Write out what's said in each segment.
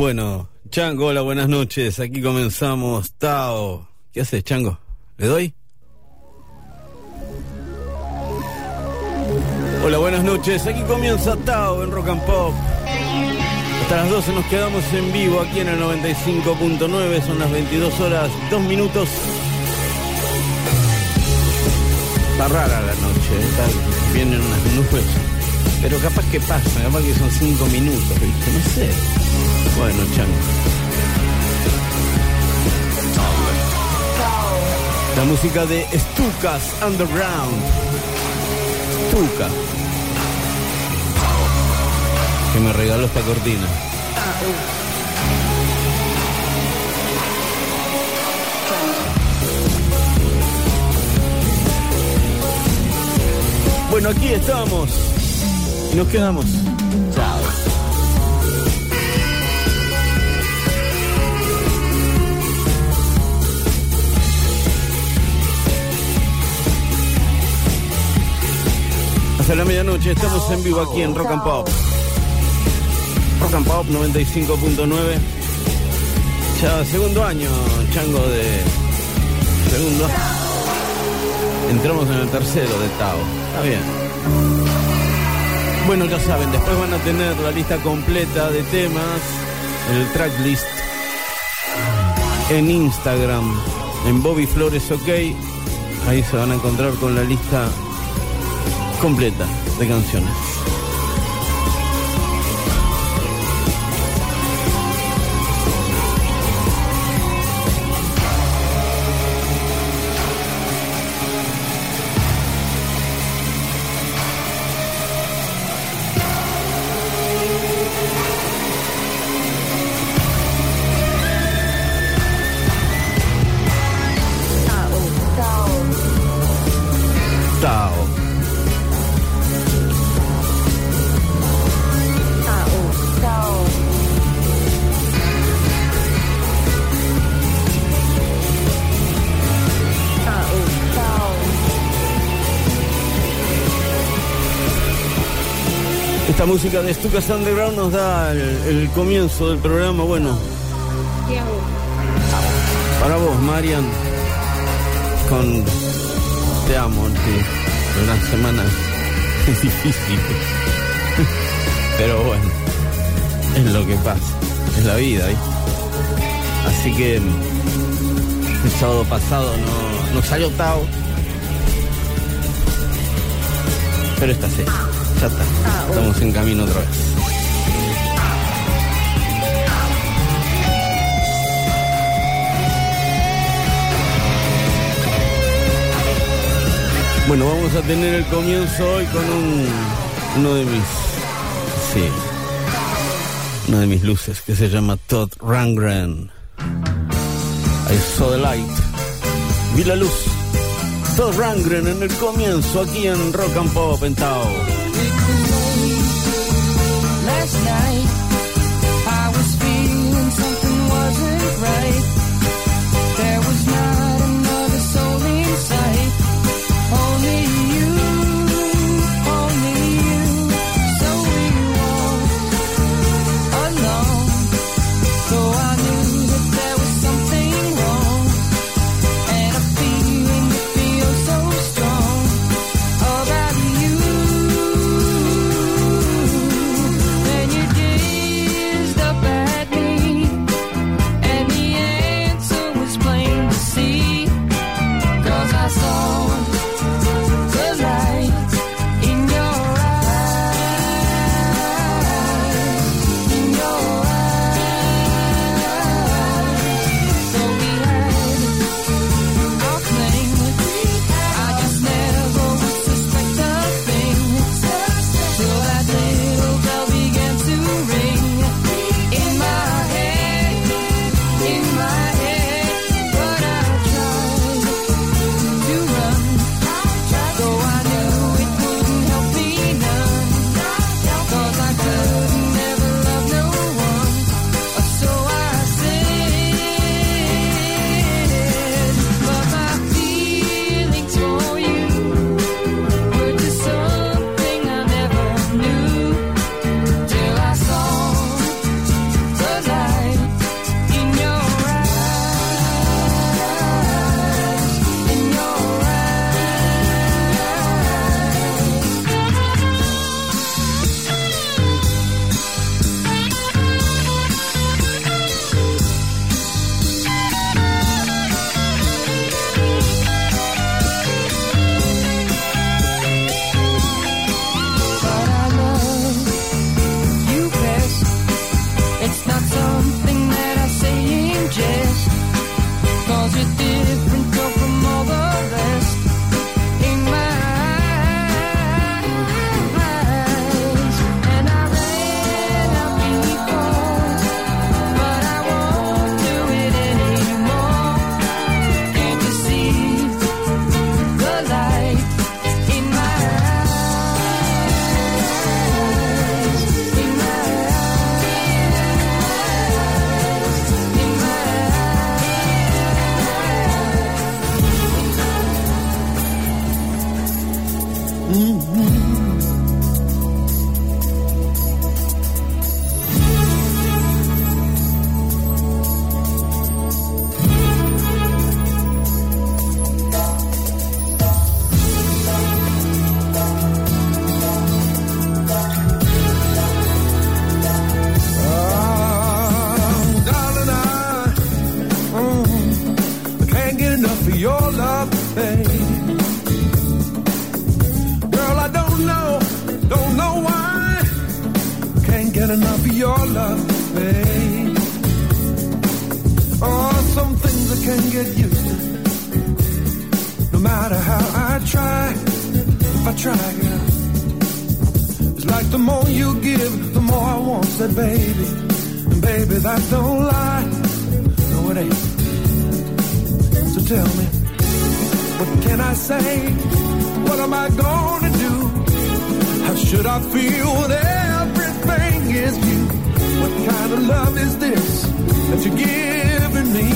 Bueno, Chango, hola, buenas noches. Aquí comenzamos. Tao. ¿Qué haces, Chango? ¿Le doy? Hola, buenas noches. Aquí comienza Tao en Rock and Pop. Hasta las 12 nos quedamos en vivo aquí en el 95.9. Son las 22 horas, 2 minutos. Está rara la noche, ¿eh? Está- vienen unas nubes. Pero capaz que pasa, capaz que son 5 minutos, ¿viste? No sé. Bueno, chango. La música de Stukas Underground. Stuka. Que me regaló esta cortina. Bueno, aquí estamos. Y nos quedamos. Chao. Hasta la medianoche estamos en vivo aquí en Rock and Pop. Rock and Pop 95.9. Ya segundo año, chango de. Segundo. Entramos en el tercero de Tao. Está bien. Bueno, ya saben, después van a tener la lista completa de temas, el tracklist en Instagram, en Bobby Flores OK. Ahí se van a encontrar con la lista completa de canciones. Música de Stukas Underground nos da el, comienzo del programa. Bueno, para vos, Marian, con Te amo, sí. Una semana es difícil. Pero bueno, es lo que pasa, es la vida, ¿viste? Así que el sábado pasado no, no salió Tao. Pero esta sí, ya está. Estamos en camino otra vez. Bueno, vamos a tener el comienzo hoy con un, uno de mis, sí, una de mis luces que se llama Todd Rangren. I saw the light, vi la luz. Todd Rangren en el comienzo aquí en Rock and Pop en love is this that you're giving me?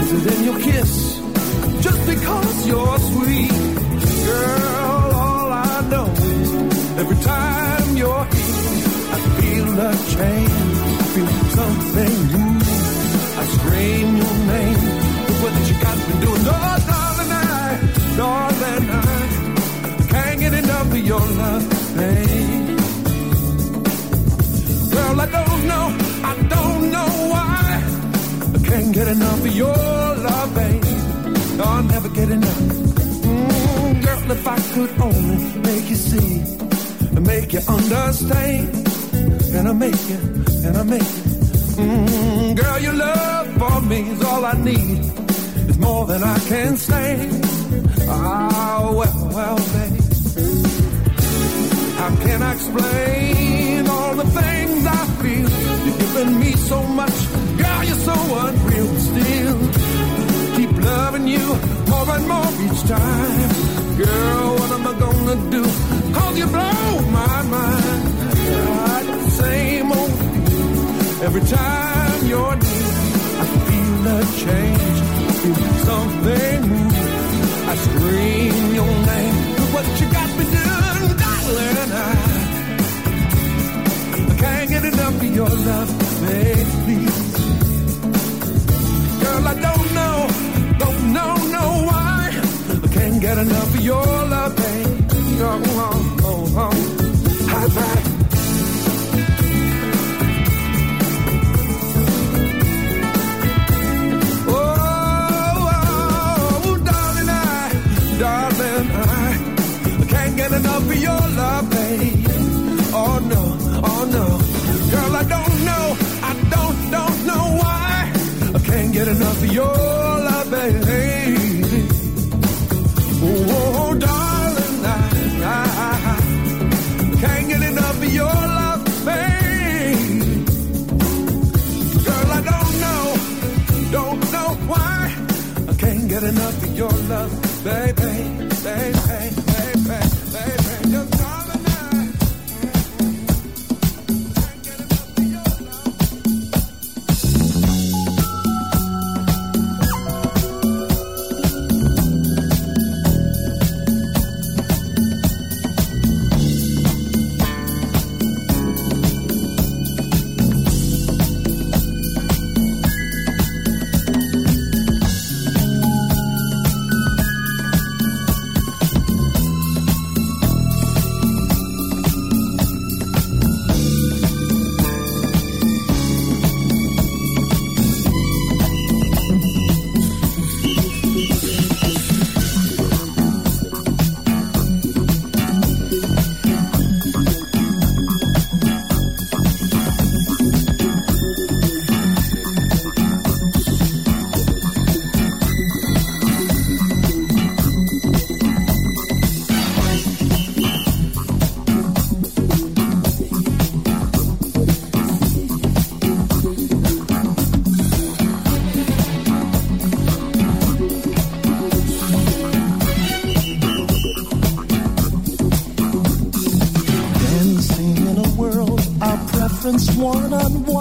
Is it in your kiss? Just because you're sweet, girl, all I know is every time you're here, I feel a change. I feel something new. I scream your name. Look what you got me doing. Oh, darling, I, darling, I can't get enough of your love, babe. Girl, I don't know, don't know why. I can't get enough of your love, babe. No, I'll never get enough. Mm, girl, if I could only make you see and make you understand, and I make you, and I make you. Mm, girl, your love for me is all I need. It's more than I can say. Ah, well, well, babe. How can I explain all the things I feel? You've given me so much, girl, you're so unreal. Still, keep loving you more and more each time. Girl, what am I gonna do? Cause you blow my mind. God, same old. Every time you're near, I feel a change. I feel something new. I scream your name. Look what you got me doing, darling. I, get enough of your love, baby. Girl, I don't know, don't know, know why. I can't get enough of your love, baby. Oh, oh, oh, oh. High five. Oh, oh, darling, I, darling, I, I can't get enough of your love, girl, I don't know, I don't, don't know why. I can't get enough of your love, babe. Oh, darling, I, I, I can't get enough of your love, babe. Girl, I don't know, don't know why. I can't get enough of your love, baby, baby, one on one.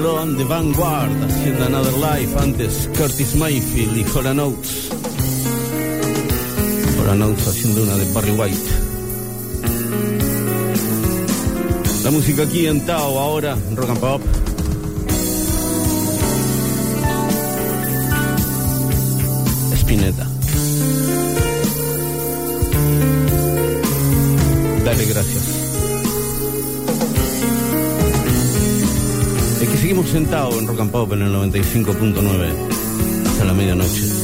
Babylon, The Vanguard, haciendo Another Life, antes Curtis Mayfield y Hora Notes. Hora Notes haciendo una de Barry White. La música aquí en Tao, ahora Rock and Pop. Spinetta. Dale gracias. sentado en Rock and Pop en el 95.9 hasta la medianoche.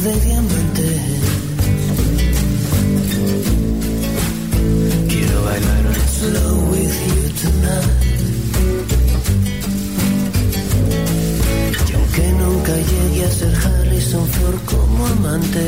De diamantes. Quiero bailar slow with you tonight. Y aunque nunca llegue a ser Harrison Ford como amante,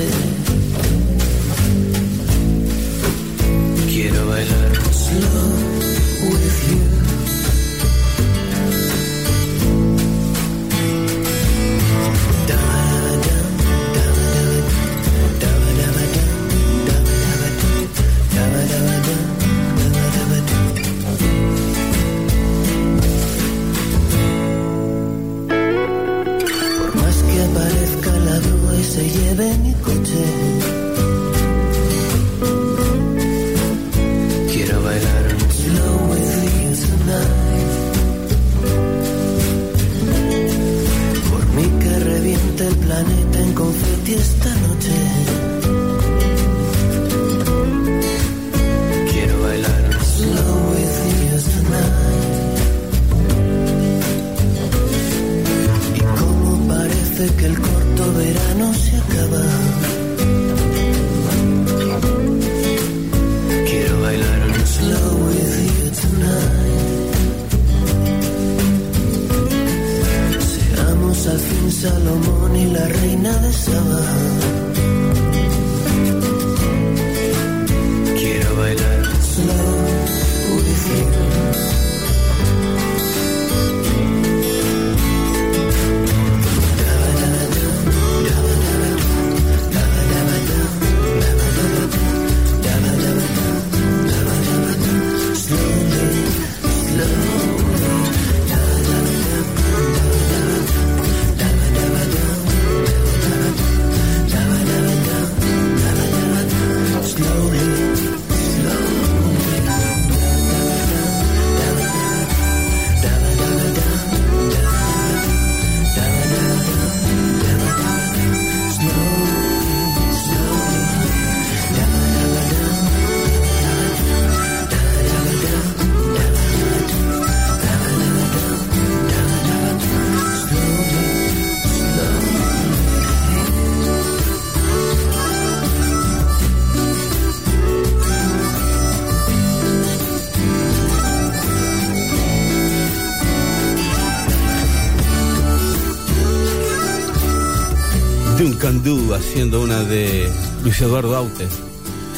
Haciendo una de Luis Eduardo Aute,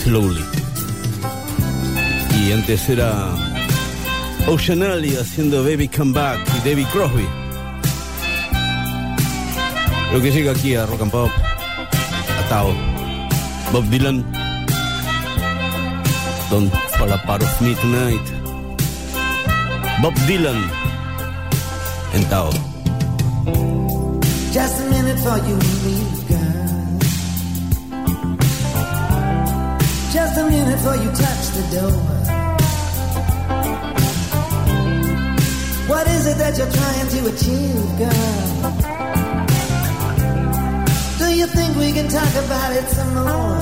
Slowly. Y antes era Ocean Alley haciendo Baby Come Back y David Crosby. Lo que llega aquí a Rock and Pop, atado. Bob Dylan, Don't Fall Apart of Me Tonight. Bob Dylan, en Tao. Just a minute for you me, Just a minute for you touch the door. What is it that you're trying to achieve, girl? Do you think we can talk about it some more?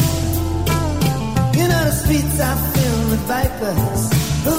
You know the streets are filled with vipers who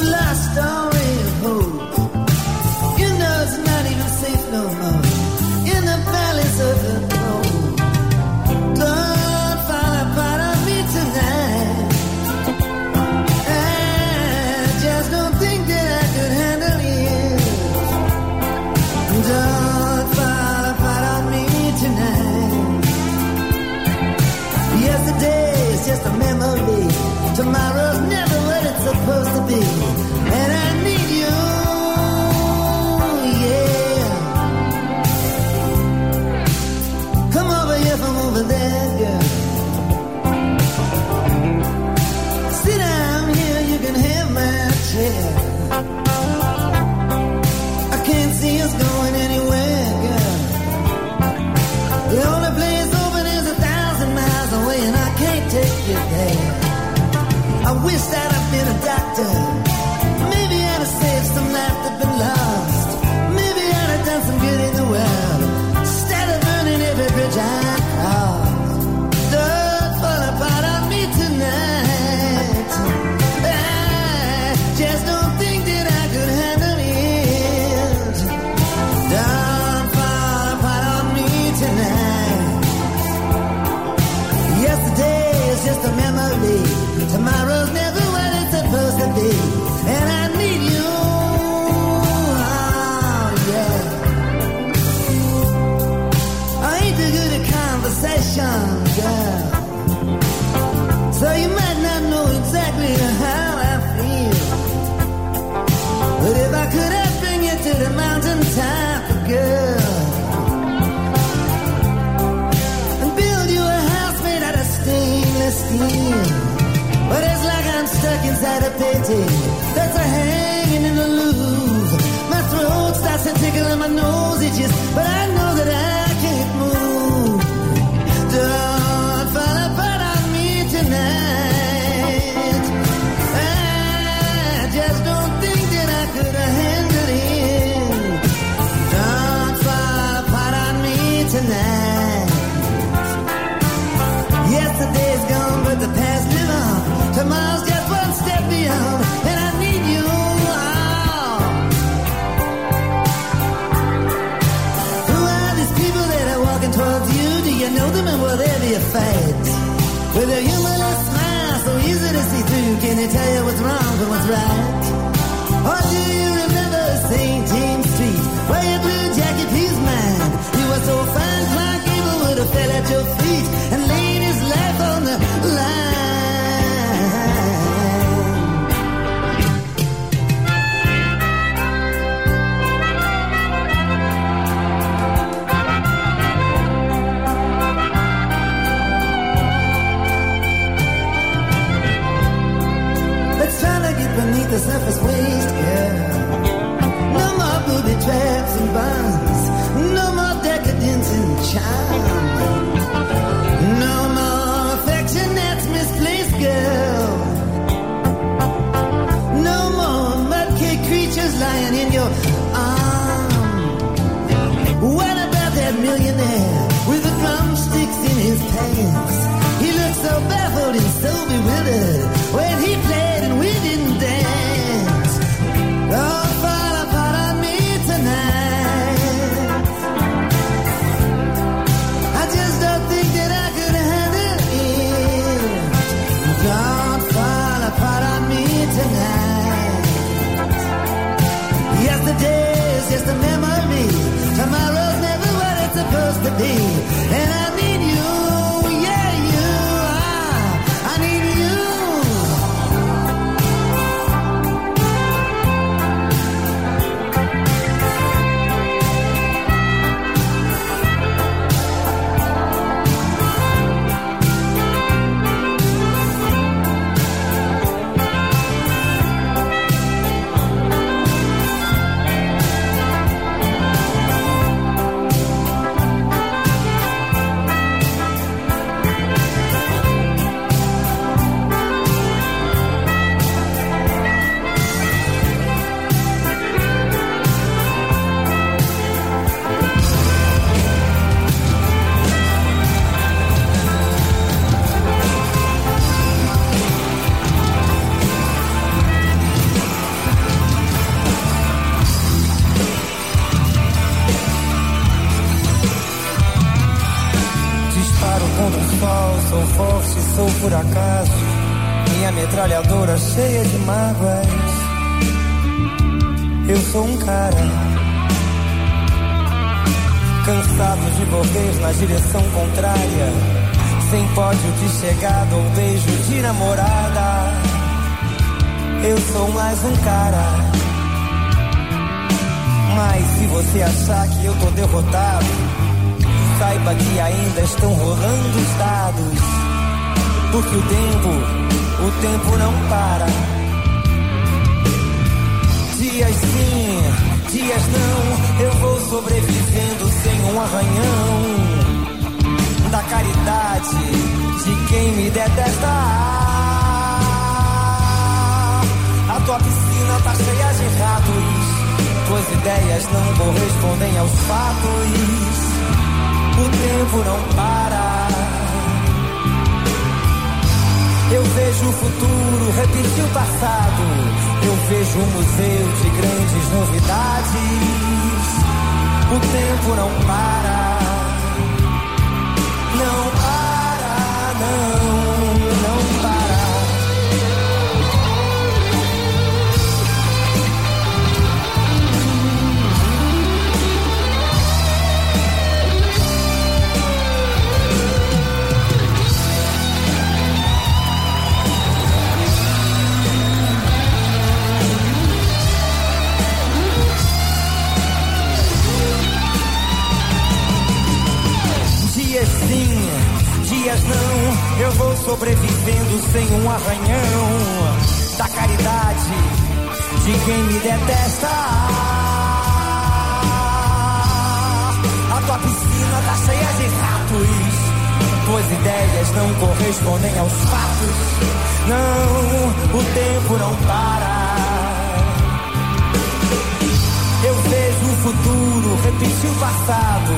passado,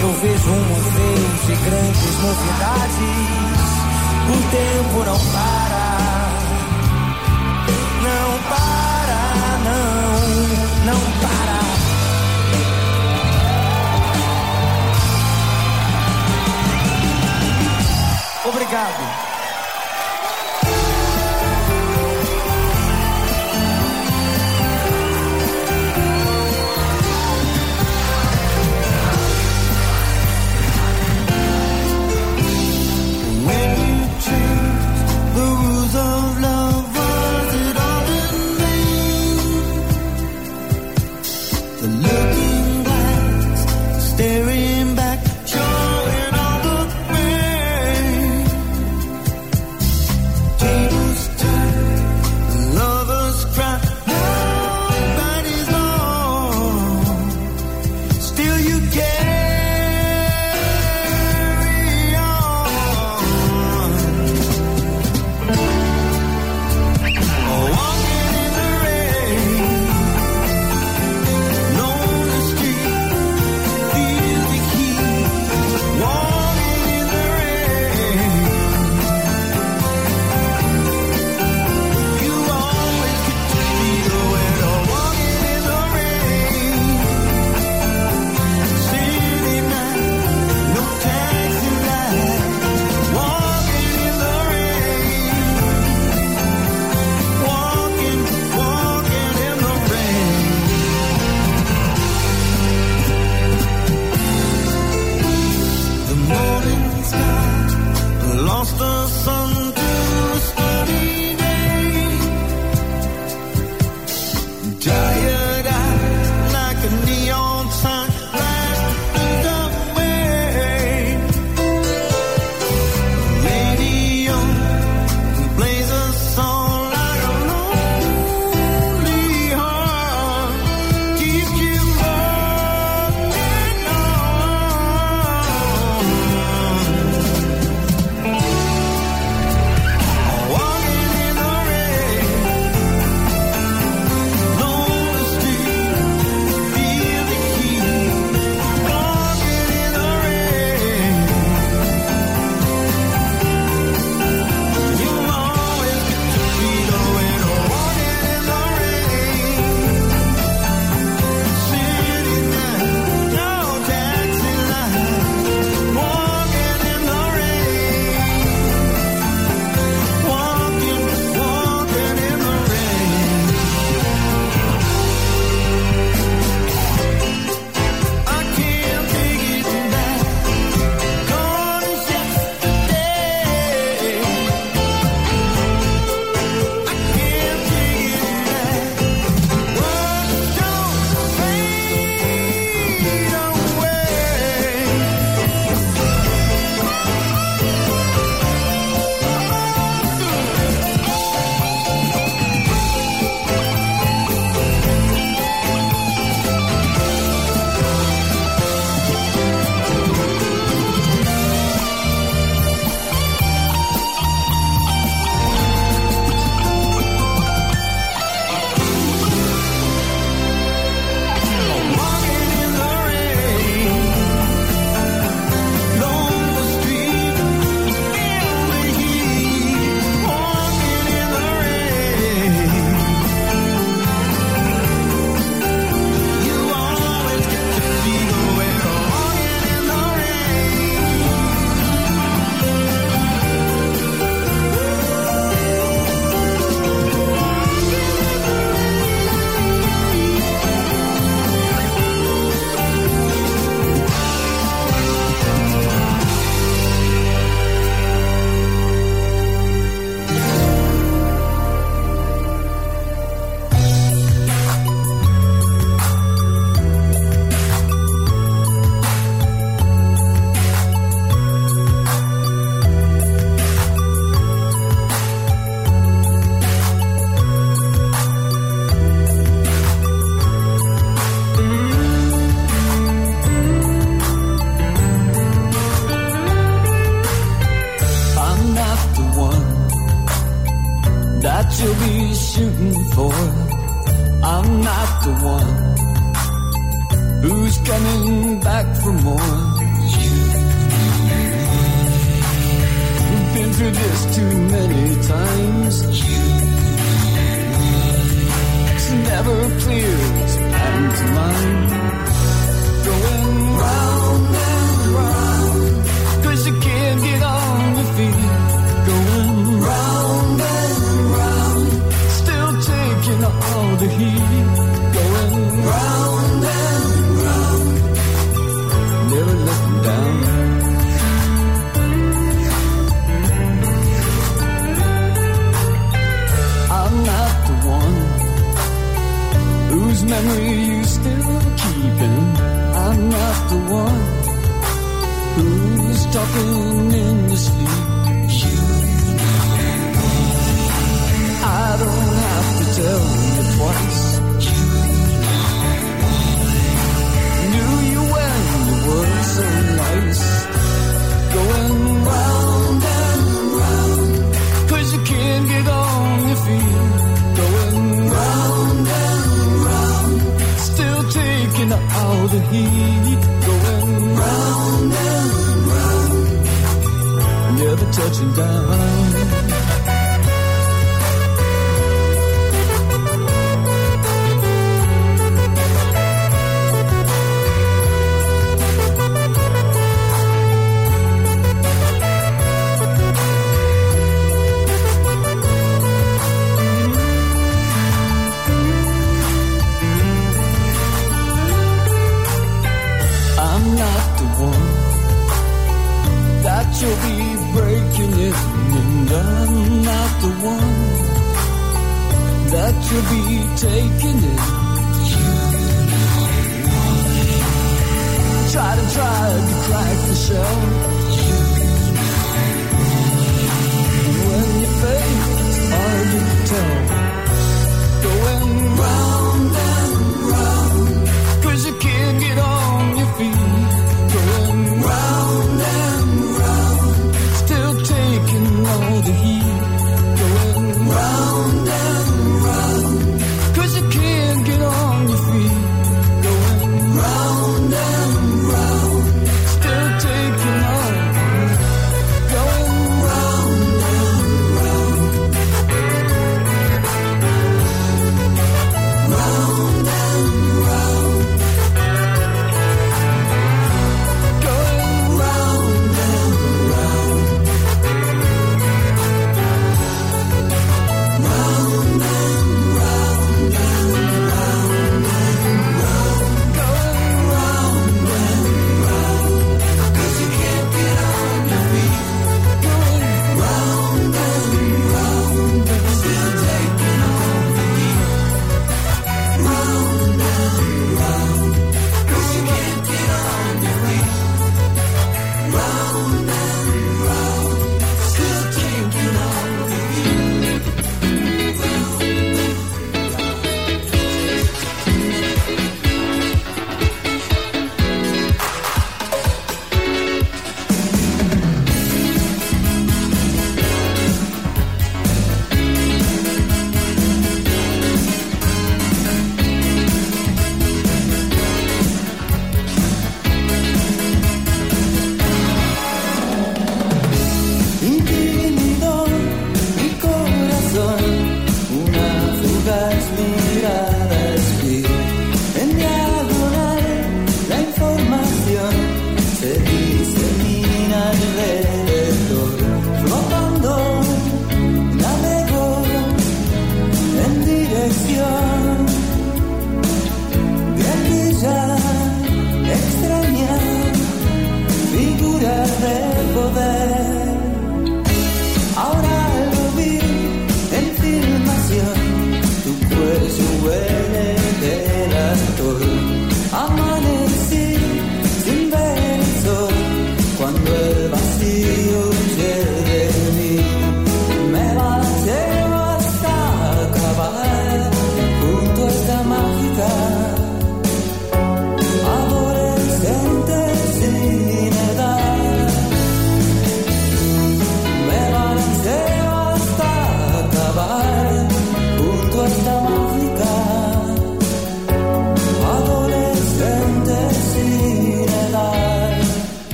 eu vejo um museu de grandes novidades. O tempo não para, não para, não, não para. Obrigado.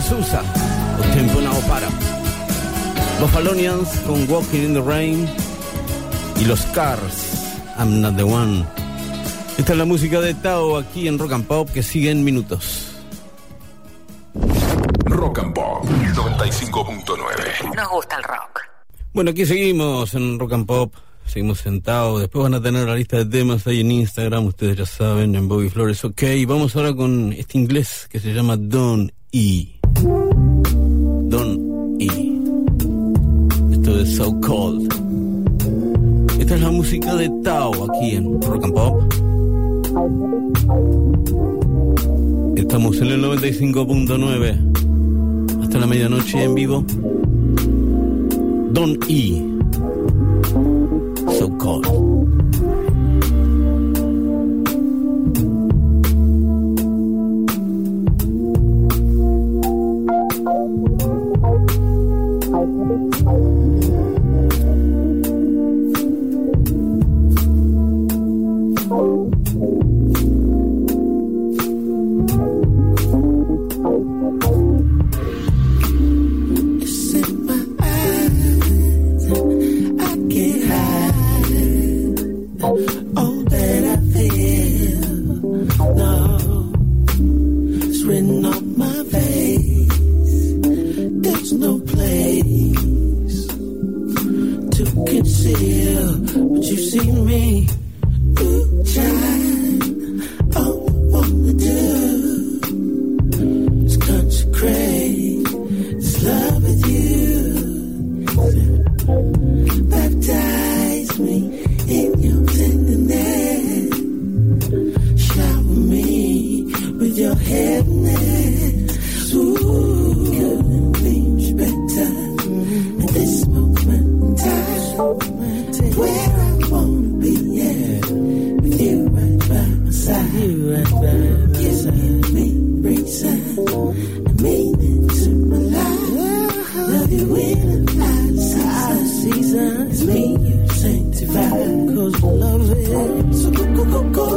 Susa, o tiempo no para. Buffalonians con Walking in the Rain y los Cars, I'm Not the One. Esta es la música de Tao aquí en Rock and Pop que sigue en minutos. Rock and Pop 95.9. Nos gusta el rock. Bueno, aquí seguimos en Rock and Pop seguimos sentados. Después van a tener la lista de temas ahí en Instagram, ustedes ya saben, en Bobby Flores. Ok, vamos ahora con este inglés que se llama Don E. So Cold. Esta es la música de Tao aquí en Rock and Pop. Estamos en el 95.9 hasta la medianoche en vivo. Don E. So Cold. cause love it. So go, go.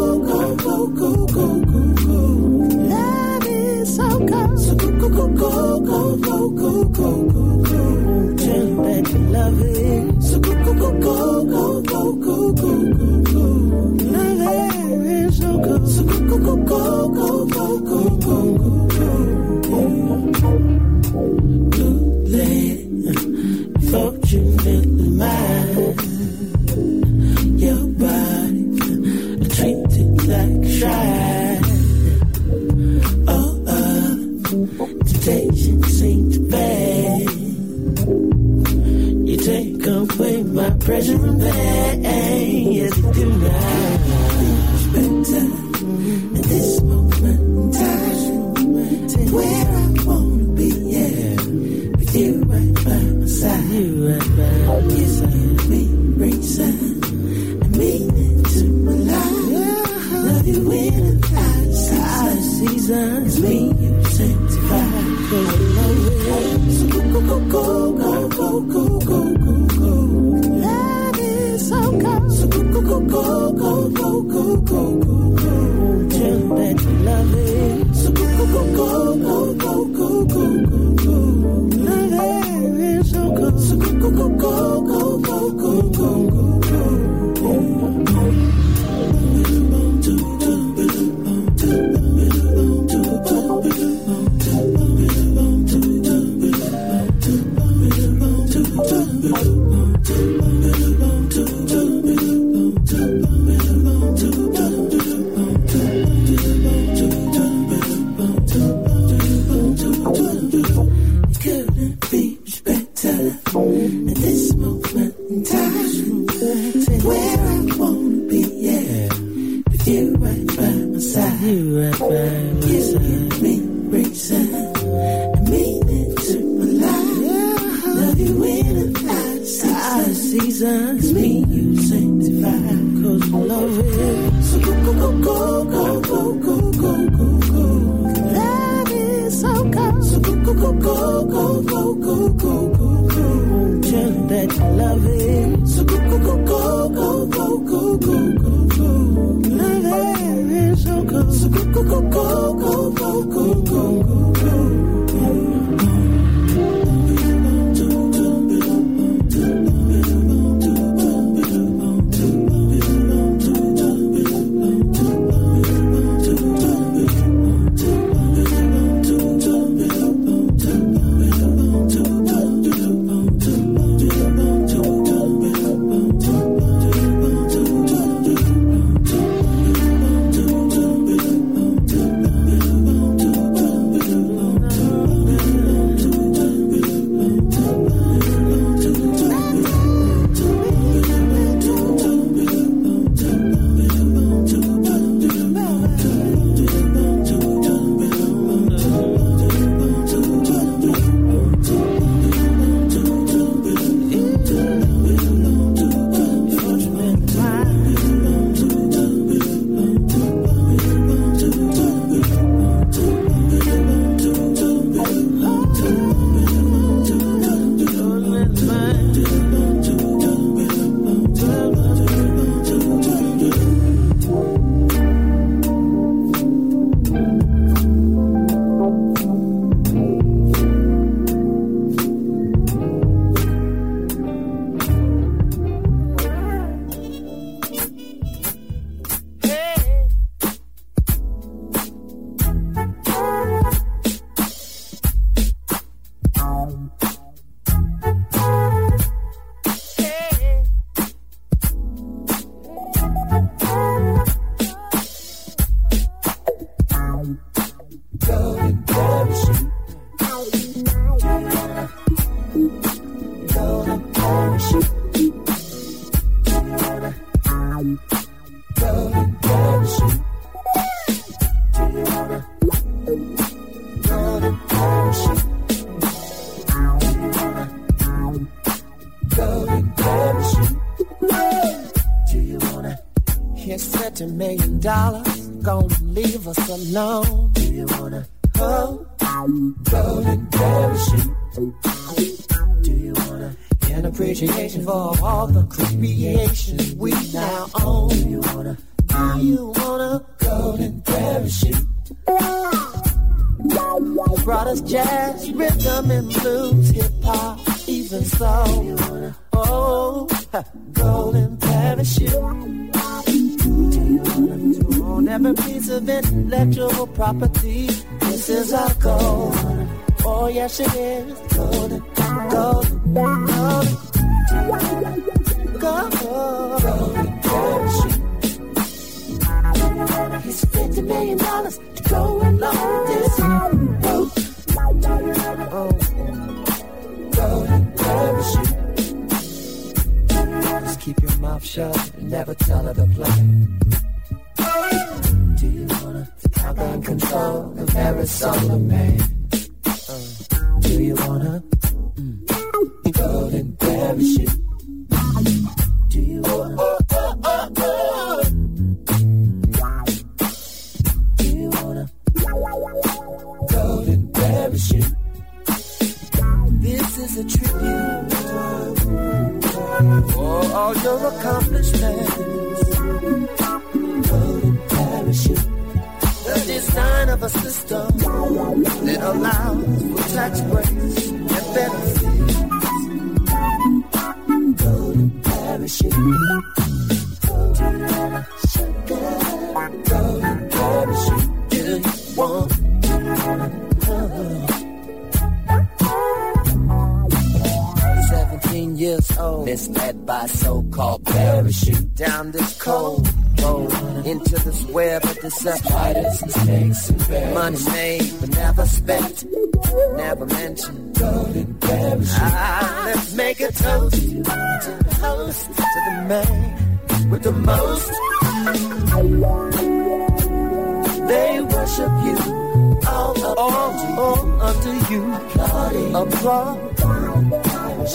wrong.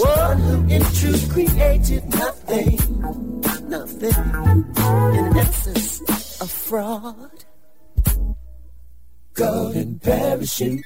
One in truth created nothing, nothing. In essence, a fraud. Golden parachute.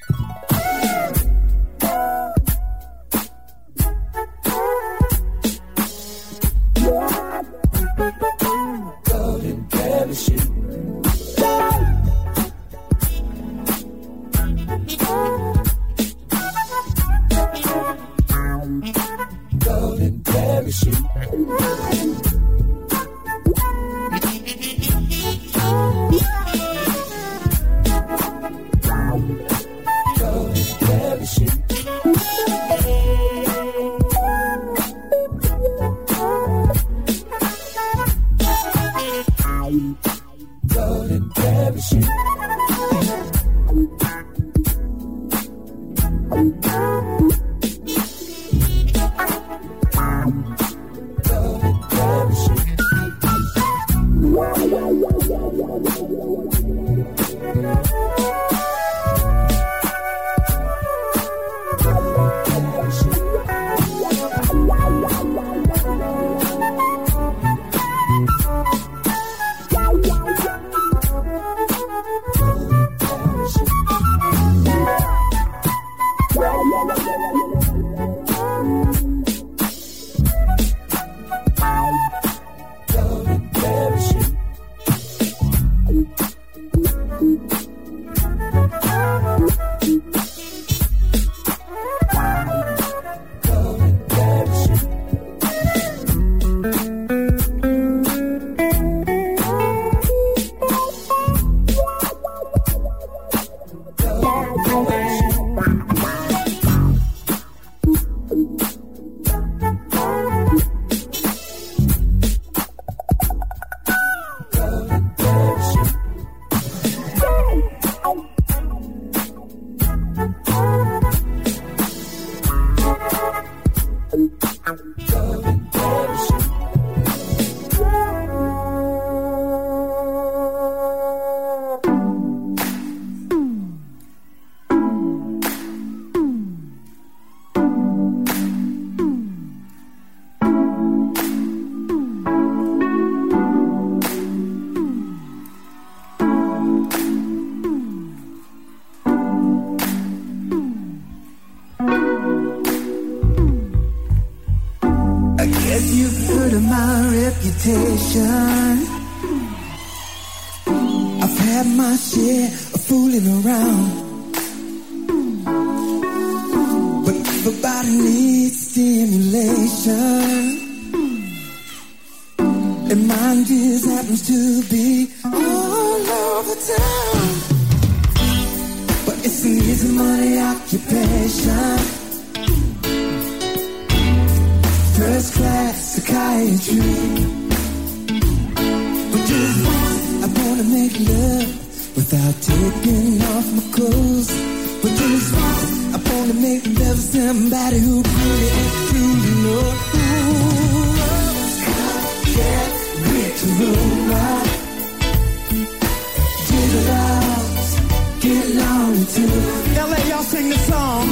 LA, y'all sing the song.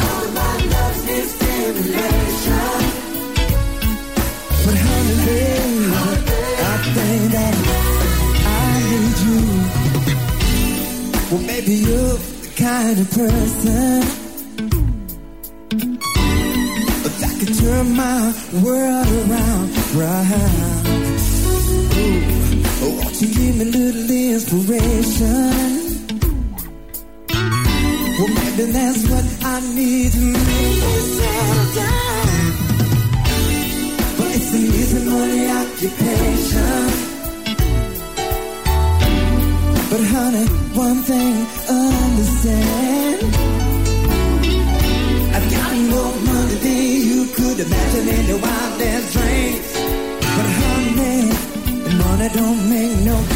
All my love is stimulation. But honey, babe, I think that I need you. Well, maybe you're the kind of person that could turn my world around, round. Ooh, oh, won't you give me a little inspiration? Well, maybe that's what I need to make me settle down. But it's an easy money occupation. But honey, one thing understand. I've got more money than you could imagine in your wildest dreams. But honey, money don't make no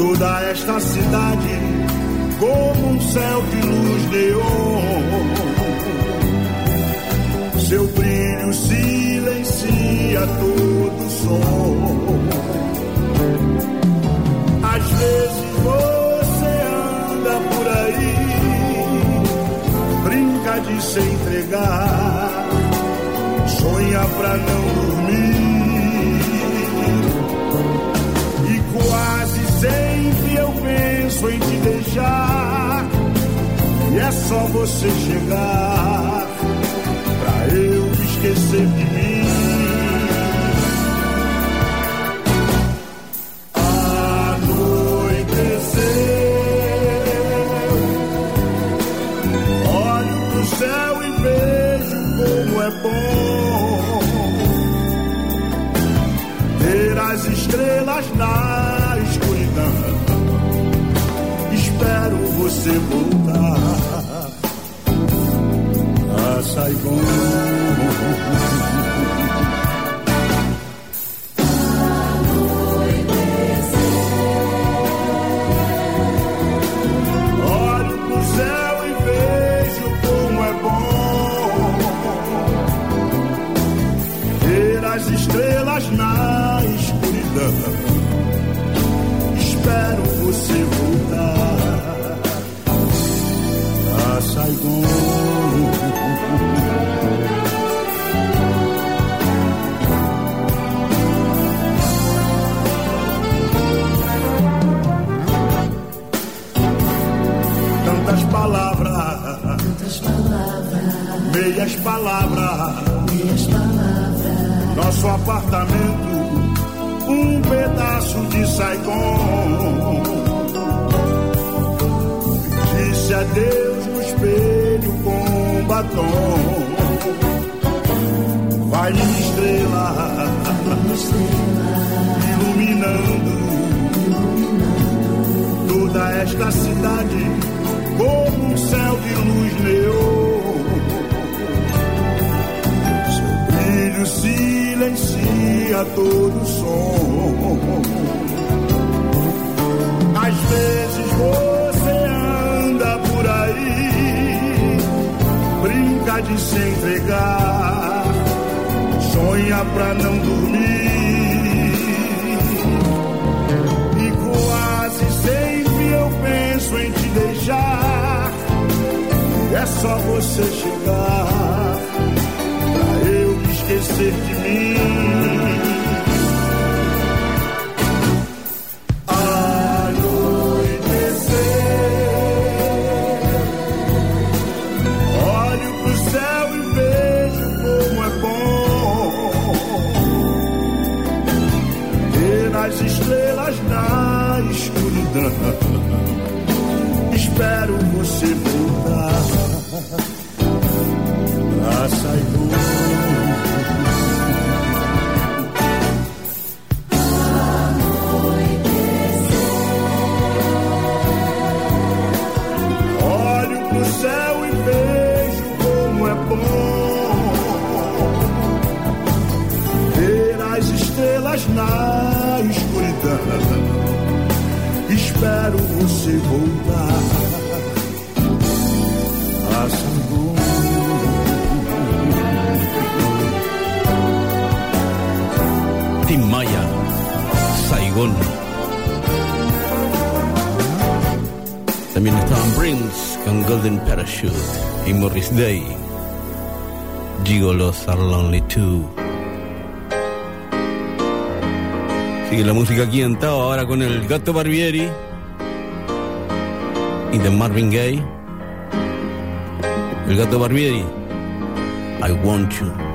toda esta cidade como um céu de luz neon. Seu brilho silencia todo som. Às vezes você anda por aí, brinca de se entregar, sonha pra não dormir e quase Sempre eu penso em te deixar. E é só você chegar pra eu esquecer de mim. Você voltar a Saigon. Olho pro céu e vejo como é bom ver as estrelas na escuridão. Espero você voltar Tantas palavras, tantas palavras, meias palavras, meias palavras. Nosso apartamento, um pedaço de Saigon. Disse adeus batom. Vai minha estrela, iluminando toda esta cidade como um céu de luz neon. Seu brilho silencia todo som. Às vezes você de se entregar, sonha pra não dormir. E quase sempre eu penso em te deixar. É só você chegar pra eu esquecer de mim. Espero você voltar a Saigon. Você voltar a Saigon. Tim Maya, Saigón. También estaban Prince con Golden Parachute y Morris Day. Gigolos are lonely too. Sigue la música aquí en Tao, ahora con el Gato Barbieri y de Marvin Gaye. El Gato Barbieri, I Want You.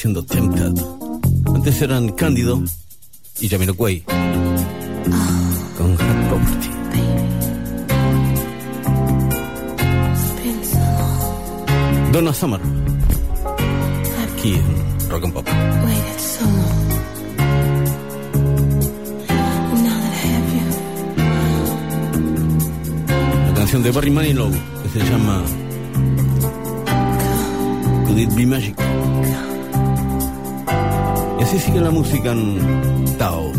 siendo Tempted. Antes eran Cándido y Jamiroquai oh, con Hot Property. Donna Summer. Aquí en Rock and Pop. La canción de Barry Manilow que se llama Could It Be Magic. Así sigue la música en Tao.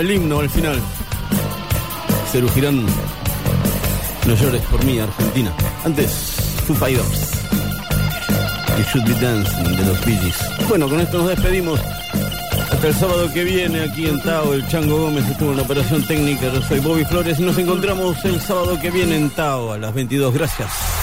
El himno al final. Cerú Girán, no llores por mí, Argentina. Antes, Foo Fighters. You Should Be Dancing de los Bee. Bueno, con esto nos despedimos. Hasta el sábado que viene aquí en Tao. El Chango Gómez estuvo en la operación técnica. Yo soy Bobby Flores y nos encontramos el sábado que viene en Tao a las 22. Gracias.